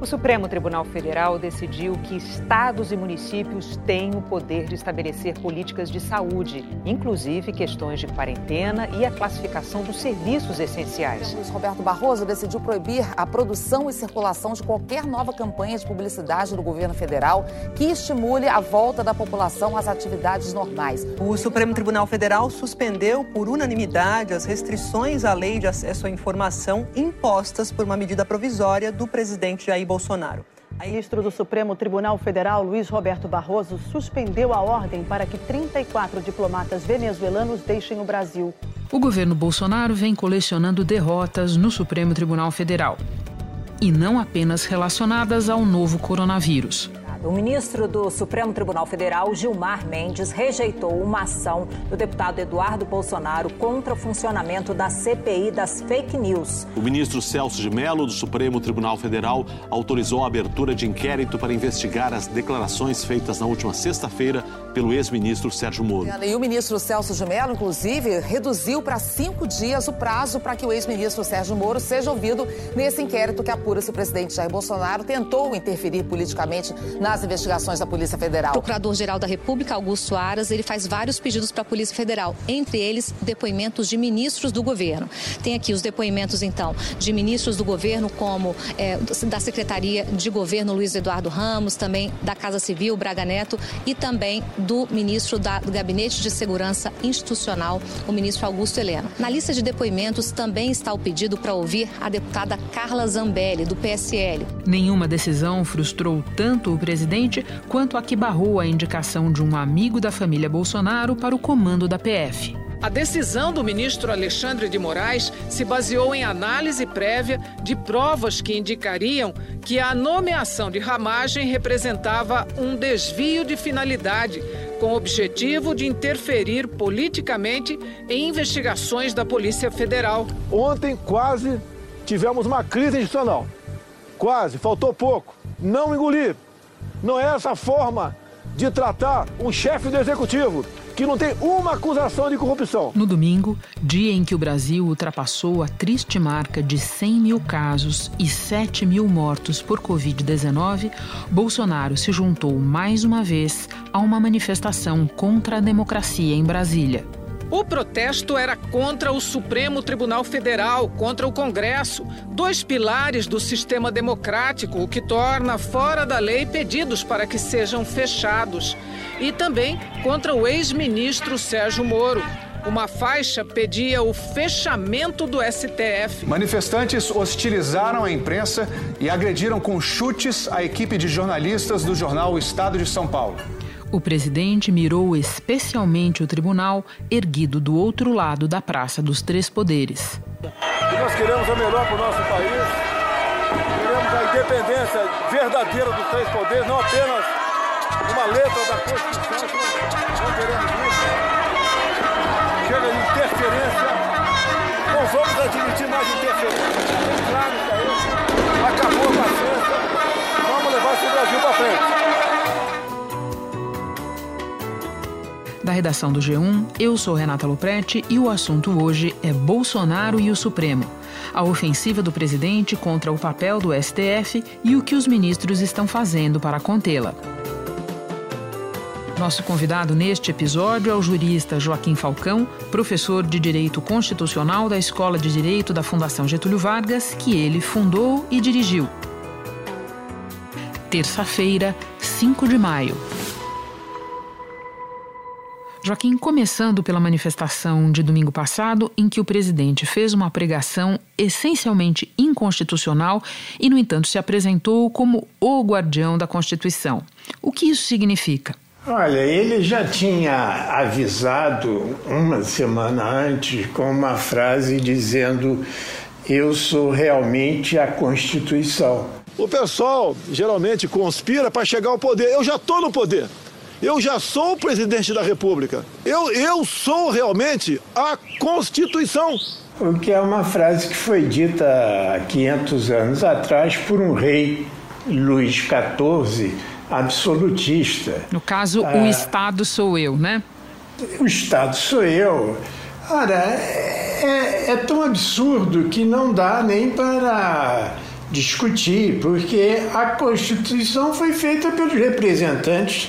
O Supremo Tribunal Federal decidiu que estados e municípios têm o poder de estabelecer políticas de saúde, inclusive questões de quarentena e a classificação dos serviços essenciais. Luiz Roberto Barroso decidiu proibir a produção e circulação de qualquer nova campanha de publicidade do governo federal que estimule a volta da população às atividades normais. O Supremo Tribunal Federal suspendeu por unanimidade as restrições à lei de acesso à informação impostas por uma medida provisória do presidente Jair Bolsonaro. O ministro do Supremo Tribunal Federal, Luiz Roberto Barroso, suspendeu a ordem para que 34 diplomatas venezuelanos deixem o Brasil. O governo Bolsonaro vem colecionando derrotas no Supremo Tribunal Federal. E não apenas relacionadas ao novo coronavírus. O ministro do Supremo Tribunal Federal, Gilmar Mendes, rejeitou uma ação do deputado Eduardo Bolsonaro contra o funcionamento da CPI das fake news. O ministro Celso de Mello, do Supremo Tribunal Federal, autorizou a abertura de inquérito para investigar as declarações feitas na última sexta-feira pelo ex-ministro Sérgio Moro. E o ministro Celso de Mello, inclusive, reduziu para cinco dias o prazo para que o ex-ministro Sérgio Moro seja ouvido nesse inquérito que apura se o presidente Jair Bolsonaro tentou interferir politicamente nas investigações da Polícia Federal. O Procurador-Geral da República, Augusto Aras, ele faz vários pedidos para a Polícia Federal, entre eles depoimentos de ministros do governo. Tem aqui os depoimentos, então, de ministros do governo, como é, da Secretaria de Governo Luiz Eduardo Ramos, também da Casa Civil, Braga Neto, e também do ministro da, do Gabinete de Segurança Institucional, o ministro Augusto Heleno. Na lista de depoimentos também está o pedido para ouvir a deputada Carla Zambelli, do PSL. Nenhuma decisão frustrou tanto o presidente quanto a que barrou a indicação de um amigo da família Bolsonaro para o comando da PF. A decisão do ministro Alexandre de Moraes se baseou em análise prévia de provas que indicariam que a nomeação de ramagem representava um desvio de finalidade, com o objetivo de interferir politicamente em investigações da Polícia Federal. Ontem quase tivemos uma crise institucional. Quase, faltou pouco. Não engolir. Não é essa forma de tratar um chefe do executivo que não tem uma acusação de corrupção. No domingo, dia em que o Brasil ultrapassou a triste marca de 100 mil casos e 7 mil mortos por Covid-19, Bolsonaro se juntou mais uma vez a uma manifestação contra a democracia em Brasília. O protesto era contra o Supremo Tribunal Federal, contra o Congresso, dois pilares do sistema democrático, o que torna fora da lei pedidos para que sejam fechados. E também contra o ex-ministro Sérgio Moro. Uma faixa pedia o fechamento do STF. Manifestantes hostilizaram a imprensa e agrediram com chutes a equipe de jornalistas do jornal o Estado de São Paulo. O presidente mirou especialmente o tribunal, erguido do outro lado da Praça dos Três Poderes. E nós queremos o melhor para o nosso país, queremos a independência verdadeira dos três poderes, não apenas uma letra da Constituição, não queremos isso. Chega de interferência, não vamos admitir mais interferência. Aí, acabou a paciência, vamos levar esse Brasil para frente. Da redação do G1, eu sou Renata Loprete e o assunto hoje é Bolsonaro e o Supremo. A ofensiva do presidente contra o papel do STF e o que os ministros estão fazendo para contê-la. Nosso convidado neste episódio é o jurista Joaquim Falcão, professor de Direito Constitucional da Escola de Direito da Fundação Getúlio Vargas, que ele fundou e dirigiu. Terça-feira, 5 de maio. Joaquim, começando pela manifestação de domingo passado, em que o presidente fez uma pregação essencialmente inconstitucional e, no entanto, se apresentou como o guardião da Constituição. O que isso significa? Olha, ele já tinha avisado uma semana antes com uma frase dizendo: Eu sou realmente a Constituição. O pessoal geralmente conspira para chegar ao poder. Eu já estou no poder. Eu já sou o presidente da República. Eu, eu sou realmente a Constituição. O que é uma frase que foi dita há 500 anos atrás por um rei, Luís XIV, absolutista. No caso, ah, o Estado sou eu, né? o Estado sou eu. Ora, é, é tão absurdo que não dá nem para discutir, porque a Constituição foi feita pelos representantes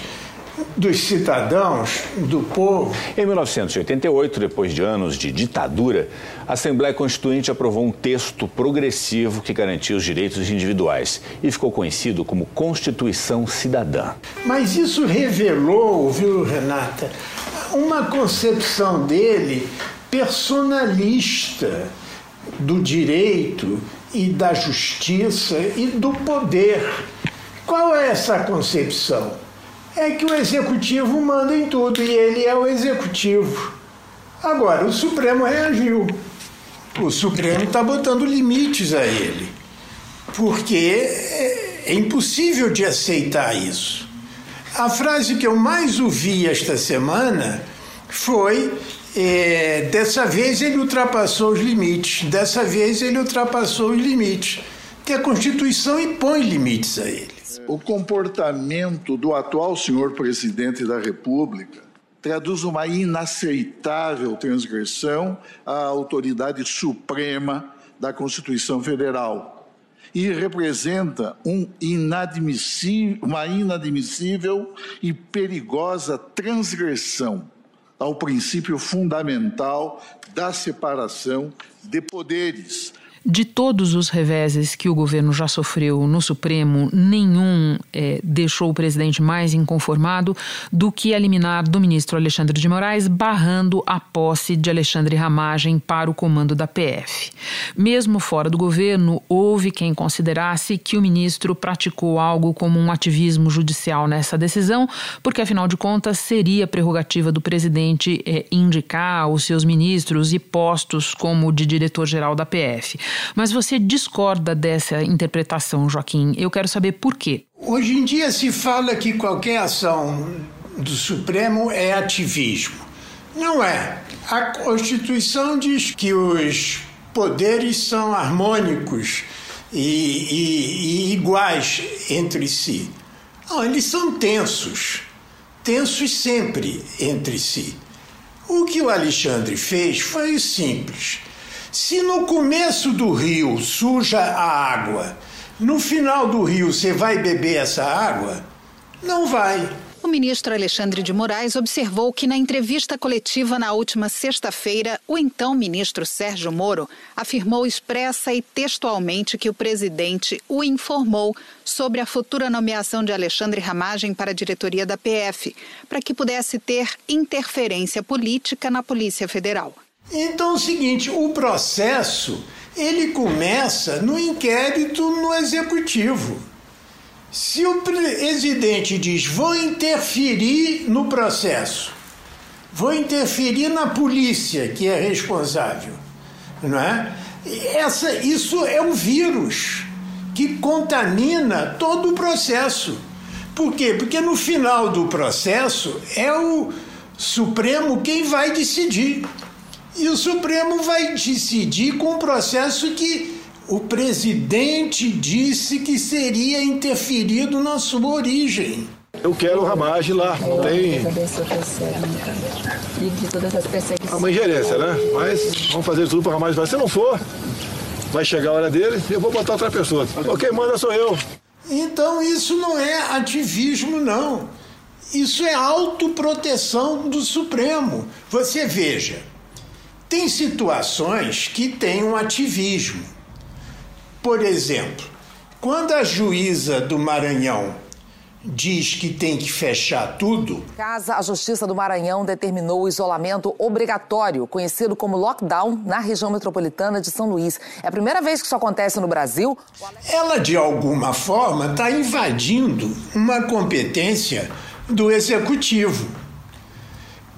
dos cidadãos, do povo. Em 1988, depois de anos de ditadura, a Assembleia Constituinte aprovou um texto progressivo que garantia os direitos individuais e ficou conhecido como Constituição Cidadã. Mas isso revelou, viu, Renata, uma concepção dele personalista do direito e da justiça e do poder. Qual é essa concepção? É que o executivo manda em tudo e ele é o executivo. Agora, o Supremo reagiu. O Supremo está botando limites a ele, porque é impossível de aceitar isso. A frase que eu mais ouvi esta semana foi: é, dessa vez ele ultrapassou os limites, dessa vez ele ultrapassou os limites. Que a Constituição impõe limites a ele. O comportamento do atual senhor presidente da República traduz uma inaceitável transgressão à autoridade suprema da Constituição Federal e representa um inadmissível, uma inadmissível e perigosa transgressão ao princípio fundamental da separação de poderes de todos os reveses que o governo já sofreu no Supremo, nenhum é, deixou o presidente mais inconformado do que eliminar do ministro Alexandre de Moraes, barrando a posse de Alexandre Ramagem para o comando da PF. Mesmo fora do governo, houve quem considerasse que o ministro praticou algo como um ativismo judicial nessa decisão, porque afinal de contas seria prerrogativa do presidente é, indicar os seus ministros e postos como de diretor-geral da PF. Mas você discorda dessa interpretação, Joaquim. Eu quero saber por quê. Hoje em dia se fala que qualquer ação do Supremo é ativismo. Não é. A Constituição diz que os poderes são harmônicos e, e, e iguais entre si. Não, eles são tensos. Tensos sempre entre si. O que o Alexandre fez foi simples. Se no começo do rio suja a água, no final do rio você vai beber essa água? Não vai. O ministro Alexandre de Moraes observou que na entrevista coletiva na última sexta-feira, o então ministro Sérgio Moro afirmou expressa e textualmente que o presidente o informou sobre a futura nomeação de Alexandre Ramagem para a diretoria da PF, para que pudesse ter interferência política na Polícia Federal. Então é o seguinte, o processo ele começa no inquérito no executivo. Se o presidente diz vou interferir no processo, vou interferir na polícia que é responsável, não é? Essa, isso é um vírus que contamina todo o processo. Por quê? Porque no final do processo é o Supremo quem vai decidir. E o Supremo vai decidir com um processo que o presidente disse que seria interferido na sua origem. Eu quero o Ramage lá, não tem. É uma ingerência, né? Mas vamos fazer tudo para o Ramage lá. Se não for, vai chegar a hora dele e eu vou botar outra pessoa. Quem manda sou eu. Então isso não é ativismo, não. Isso é autoproteção do Supremo. Você veja, tem situações que têm um ativismo. Por exemplo, quando a juíza do Maranhão diz que tem que fechar tudo. Casa, a Justiça do Maranhão determinou o isolamento obrigatório, conhecido como lockdown, na região metropolitana de São Luís. É a primeira vez que isso acontece no Brasil. Ela, de alguma forma, está invadindo uma competência do executivo.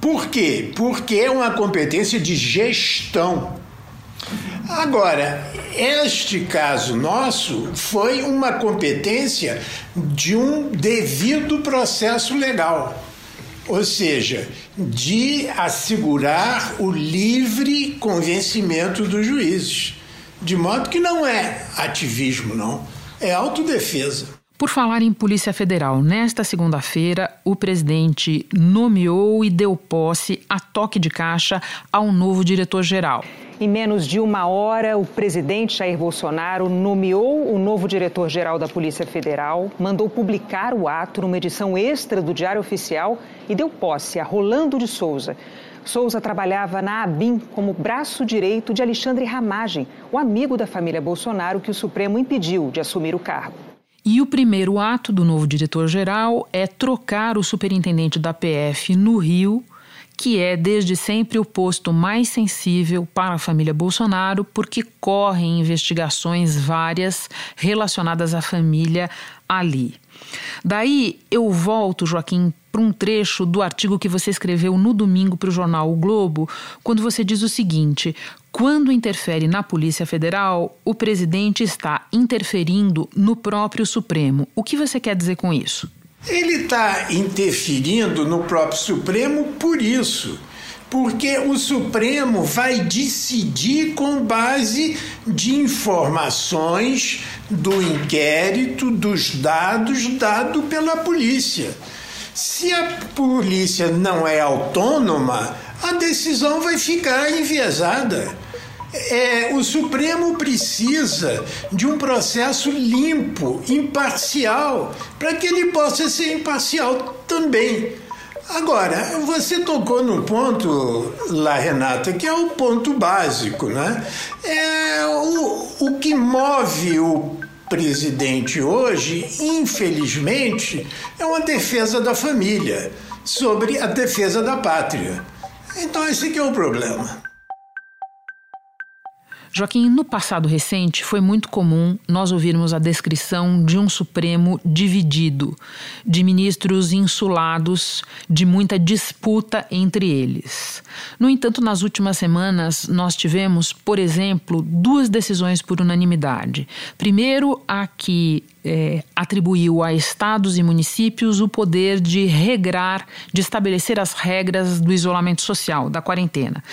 Por quê? Porque é uma competência de gestão. Agora, este caso nosso foi uma competência de um devido processo legal, ou seja, de assegurar o livre convencimento dos juízes. De modo que não é ativismo, não, é autodefesa. Por falar em Polícia Federal, nesta segunda-feira, o presidente nomeou e deu posse a toque de caixa ao novo diretor-geral. Em menos de uma hora, o presidente Jair Bolsonaro nomeou o novo diretor-geral da Polícia Federal, mandou publicar o ato numa edição extra do Diário Oficial e deu posse a Rolando de Souza. Souza trabalhava na ABIN como braço direito de Alexandre Ramagem, o amigo da família Bolsonaro que o Supremo impediu de assumir o cargo. E o primeiro ato do novo diretor-geral é trocar o superintendente da PF no Rio, que é desde sempre o posto mais sensível para a família Bolsonaro, porque correm investigações várias relacionadas à família ali. Daí eu volto, Joaquim, para um trecho do artigo que você escreveu no domingo para o jornal O Globo, quando você diz o seguinte: quando interfere na Polícia Federal, o presidente está interferindo no próprio Supremo. O que você quer dizer com isso? Ele está interferindo no próprio Supremo por isso porque o Supremo vai decidir com base de informações do inquérito, dos dados dados pela polícia. Se a polícia não é autônoma, a decisão vai ficar enviesada. É, o Supremo precisa de um processo limpo, imparcial, para que ele possa ser imparcial também. Agora, você tocou no ponto lá, Renata, que é o ponto básico, né? É o, o que move o presidente hoje, infelizmente, é uma defesa da família sobre a defesa da pátria. Então, esse aqui é o problema. Joaquim, no passado recente foi muito comum nós ouvirmos a descrição de um Supremo dividido, de ministros insulados, de muita disputa entre eles. No entanto, nas últimas semanas, nós tivemos, por exemplo, duas decisões por unanimidade. Primeiro, a que é, atribuiu a estados e municípios o poder de regrar, de estabelecer as regras do isolamento social, da quarentena.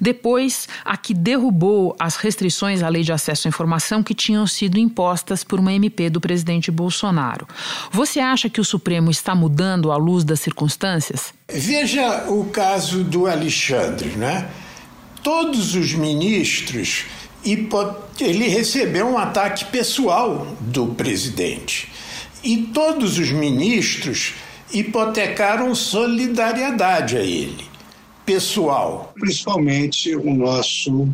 Depois, a que derrubou as restrições à lei de acesso à informação que tinham sido impostas por uma MP do presidente Bolsonaro. Você acha que o Supremo está mudando à luz das circunstâncias? Veja o caso do Alexandre, né? Todos os ministros ele recebeu um ataque pessoal do presidente. E todos os ministros hipotecaram solidariedade a ele, pessoal. Principalmente o nosso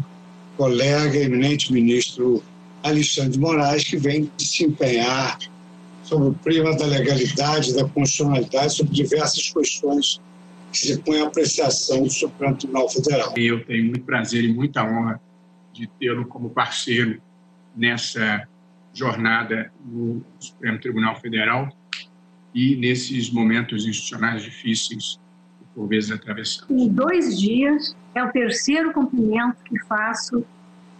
colega, eminente ministro Alexandre de Moraes, que vem se empenhar sobre o prima da legalidade, da constitucionalidade, sobre diversas questões que se põem à apreciação do Supremo Tribunal Federal. Eu tenho muito prazer e muita honra de tê-lo como parceiro nessa jornada no Supremo Tribunal Federal e nesses momentos institucionais difíceis por vezes atravessamos. Em dois dias, é o terceiro cumprimento que faço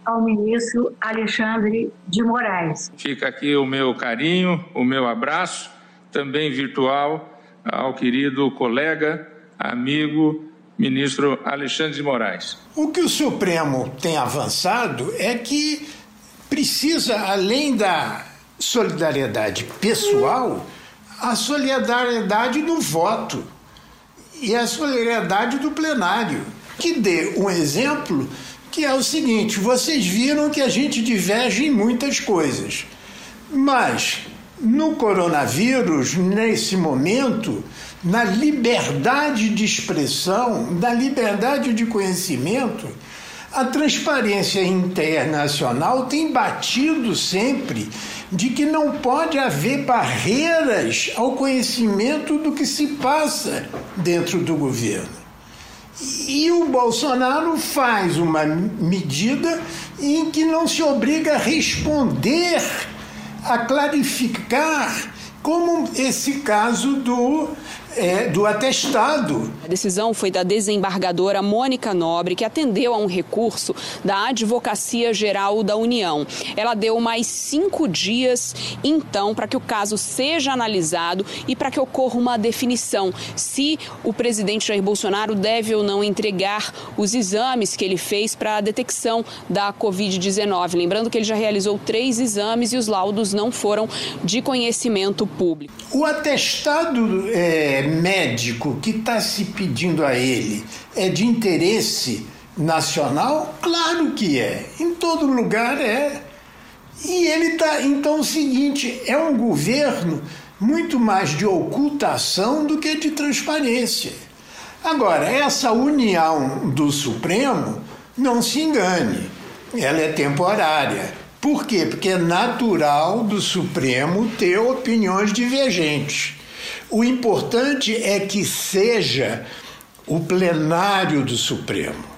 ao ministro Alexandre de Moraes. Fica aqui o meu carinho, o meu abraço, também virtual, ao querido colega, amigo ministro Alexandre de Moraes. O que o Supremo tem avançado é que precisa, além da solidariedade pessoal, a solidariedade do voto e a solidariedade do plenário. Que dê um exemplo que é o seguinte: vocês viram que a gente diverge em muitas coisas, mas no coronavírus, nesse momento, na liberdade de expressão, na liberdade de conhecimento, a transparência internacional tem batido sempre de que não pode haver barreiras ao conhecimento do que se passa dentro do governo. E o Bolsonaro faz uma medida em que não se obriga a responder, a clarificar, como esse caso do é, do atestado. A decisão foi da desembargadora Mônica Nobre, que atendeu a um recurso da Advocacia Geral da União. Ela deu mais cinco dias, então, para que o caso seja analisado e para que ocorra uma definição se o presidente Jair Bolsonaro deve ou não entregar os exames que ele fez para a detecção da Covid-19. Lembrando que ele já realizou três exames e os laudos não foram de conhecimento público. O atestado é, médico que está se pedindo a ele é de interesse nacional? Claro que é. Em todo lugar é. E ele está. Então, o seguinte: é um governo muito mais de ocultação do que de transparência. Agora, essa união do Supremo, não se engane, ela é temporária. Por quê? Porque é natural do Supremo ter opiniões divergentes. O importante é que seja o plenário do Supremo.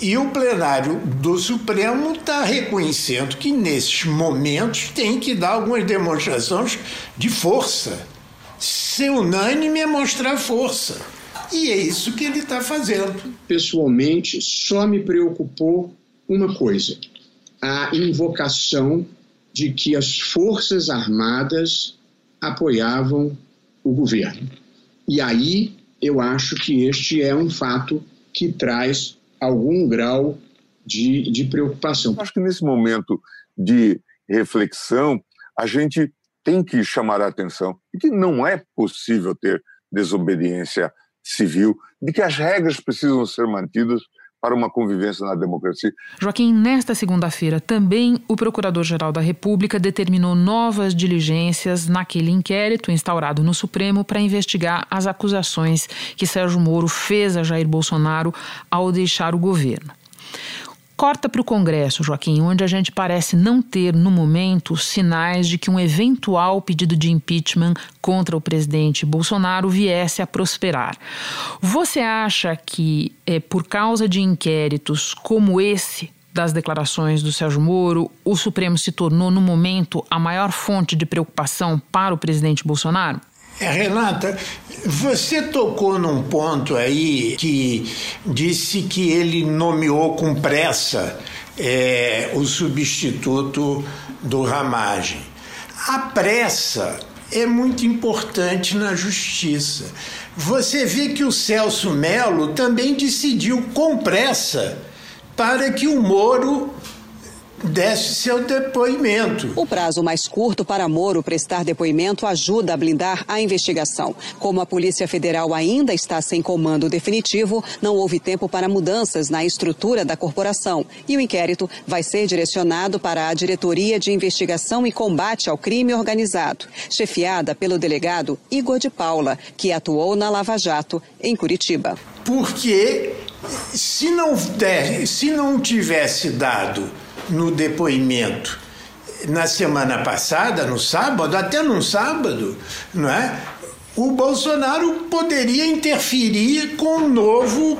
E o plenário do Supremo está reconhecendo que, nesses momentos, tem que dar algumas demonstrações de força. Ser unânime é mostrar força. E é isso que ele está fazendo. Pessoalmente, só me preocupou uma coisa: a invocação de que as Forças Armadas apoiavam o governo. E aí eu acho que este é um fato que traz algum grau de, de preocupação. Acho que nesse momento de reflexão, a gente tem que chamar a atenção de que não é possível ter desobediência civil, de que as regras precisam ser mantidas para uma convivência na democracia. Joaquim, nesta segunda-feira também o Procurador-Geral da República determinou novas diligências naquele inquérito instaurado no Supremo para investigar as acusações que Sérgio Moro fez a Jair Bolsonaro ao deixar o governo. Corta para o Congresso, Joaquim, onde a gente parece não ter, no momento, sinais de que um eventual pedido de impeachment contra o presidente Bolsonaro viesse a prosperar. Você acha que, é, por causa de inquéritos como esse, das declarações do Sérgio Moro, o Supremo se tornou, no momento, a maior fonte de preocupação para o presidente Bolsonaro? É, Renata, você tocou num ponto aí que disse que ele nomeou com pressa é, o substituto do Ramagem. A pressa é muito importante na justiça. Você vê que o Celso Melo também decidiu com pressa para que o Moro desse seu depoimento. O prazo mais curto para Moro prestar depoimento ajuda a blindar a investigação. Como a Polícia Federal ainda está sem comando definitivo, não houve tempo para mudanças na estrutura da corporação e o inquérito vai ser direcionado para a Diretoria de Investigação e Combate ao Crime Organizado, chefiada pelo delegado Igor de Paula, que atuou na Lava Jato em Curitiba. Porque se não der, se não tivesse dado no depoimento na semana passada, no sábado, até no sábado, não é? O Bolsonaro poderia interferir com o novo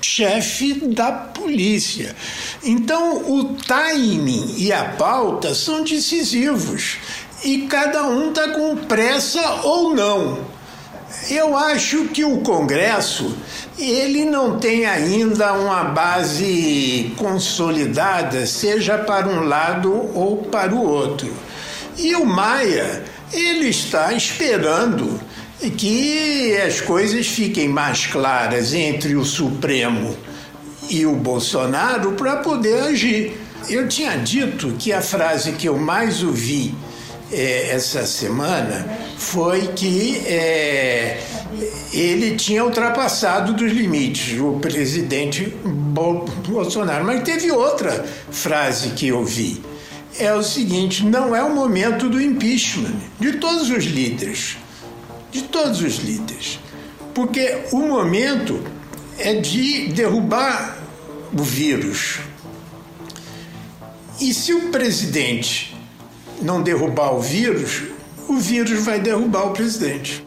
chefe da polícia. Então, o timing e a pauta são decisivos e cada um está com pressa ou não. Eu acho que o Congresso ele não tem ainda uma base consolidada, seja para um lado ou para o outro. E o Maia, ele está esperando que as coisas fiquem mais claras entre o Supremo e o Bolsonaro para poder agir. Eu tinha dito que a frase que eu mais ouvi é, essa semana foi que é, ele tinha ultrapassado dos limites, o presidente Bolsonaro. Mas teve outra frase que eu vi. É o seguinte: não é o momento do impeachment de todos os líderes. De todos os líderes. Porque o momento é de derrubar o vírus. E se o presidente não derrubar o vírus, o vírus vai derrubar o presidente.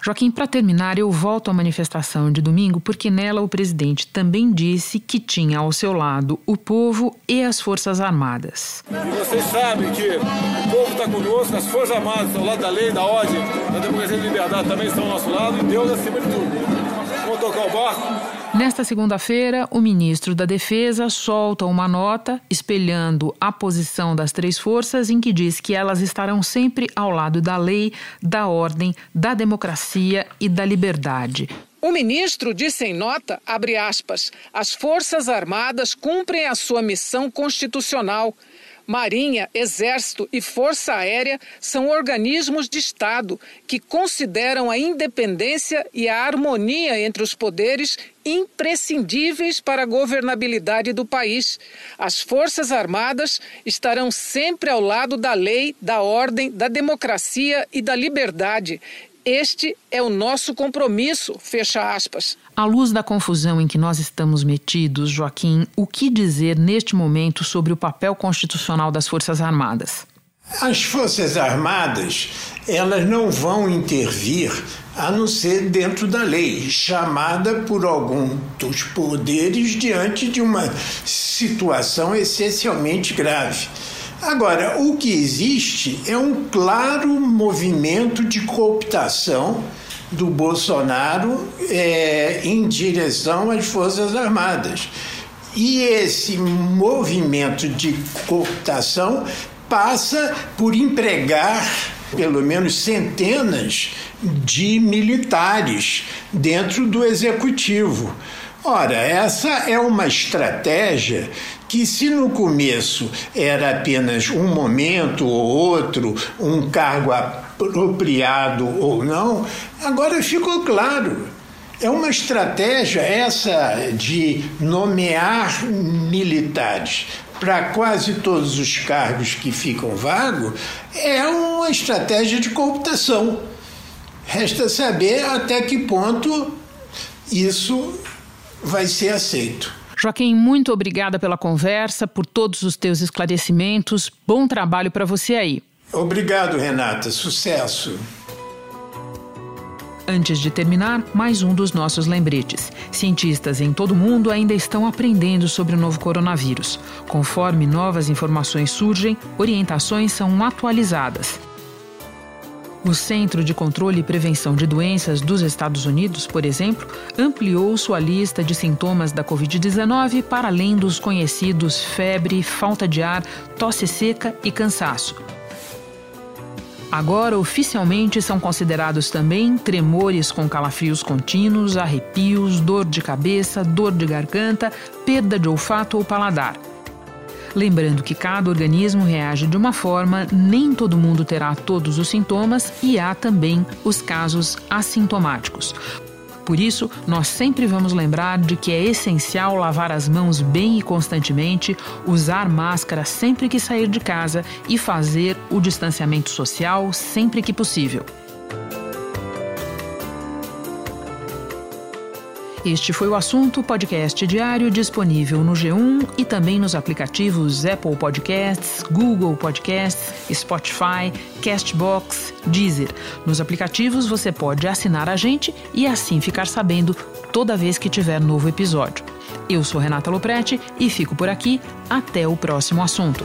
Joaquim, para terminar, eu volto à manifestação de domingo, porque nela o presidente também disse que tinha ao seu lado o povo e as Forças Armadas. E vocês sabem que o povo está conosco, as Forças Armadas estão ao lado da lei, da ordem, da democracia e da liberdade também estão ao nosso lado, e Deus acima de tudo. Vamos tocar o barco Nesta segunda-feira, o ministro da Defesa solta uma nota espelhando a posição das três forças, em que diz que elas estarão sempre ao lado da lei, da ordem, da democracia e da liberdade. O ministro disse em nota, abre aspas, as Forças Armadas cumprem a sua missão constitucional Marinha, Exército e Força Aérea são organismos de Estado que consideram a independência e a harmonia entre os poderes imprescindíveis para a governabilidade do país. As Forças Armadas estarão sempre ao lado da lei, da ordem, da democracia e da liberdade. Este é o nosso compromisso, fecha aspas. À luz da confusão em que nós estamos metidos, Joaquim, o que dizer neste momento sobre o papel constitucional das Forças Armadas? As Forças Armadas, elas não vão intervir a não ser dentro da lei, chamada por algum dos poderes diante de uma situação essencialmente grave. Agora, o que existe é um claro movimento de cooptação do Bolsonaro é, em direção às Forças Armadas. E esse movimento de cooptação passa por empregar pelo menos centenas de militares dentro do executivo. Ora, essa é uma estratégia que, se no começo era apenas um momento ou outro, um cargo apropriado ou não, agora ficou claro. É uma estratégia essa de nomear militares para quase todos os cargos que ficam vagos, é uma estratégia de cooptação. Resta saber até que ponto isso vai ser aceito. Joaquim, muito obrigada pela conversa, por todos os teus esclarecimentos. Bom trabalho para você aí. Obrigado, Renata. Sucesso. Antes de terminar, mais um dos nossos lembretes. Cientistas em todo o mundo ainda estão aprendendo sobre o novo coronavírus. Conforme novas informações surgem, orientações são atualizadas. O Centro de Controle e Prevenção de Doenças dos Estados Unidos, por exemplo, ampliou sua lista de sintomas da Covid-19 para além dos conhecidos febre, falta de ar, tosse seca e cansaço. Agora, oficialmente, são considerados também tremores com calafrios contínuos, arrepios, dor de cabeça, dor de garganta, perda de olfato ou paladar. Lembrando que cada organismo reage de uma forma, nem todo mundo terá todos os sintomas e há também os casos assintomáticos. Por isso, nós sempre vamos lembrar de que é essencial lavar as mãos bem e constantemente, usar máscara sempre que sair de casa e fazer o distanciamento social sempre que possível. Este foi o assunto podcast diário disponível no G1 e também nos aplicativos Apple Podcasts, Google Podcasts, Spotify, Castbox, Deezer. Nos aplicativos você pode assinar a gente e assim ficar sabendo toda vez que tiver novo episódio. Eu sou Renata Loprete e fico por aqui. Até o próximo assunto.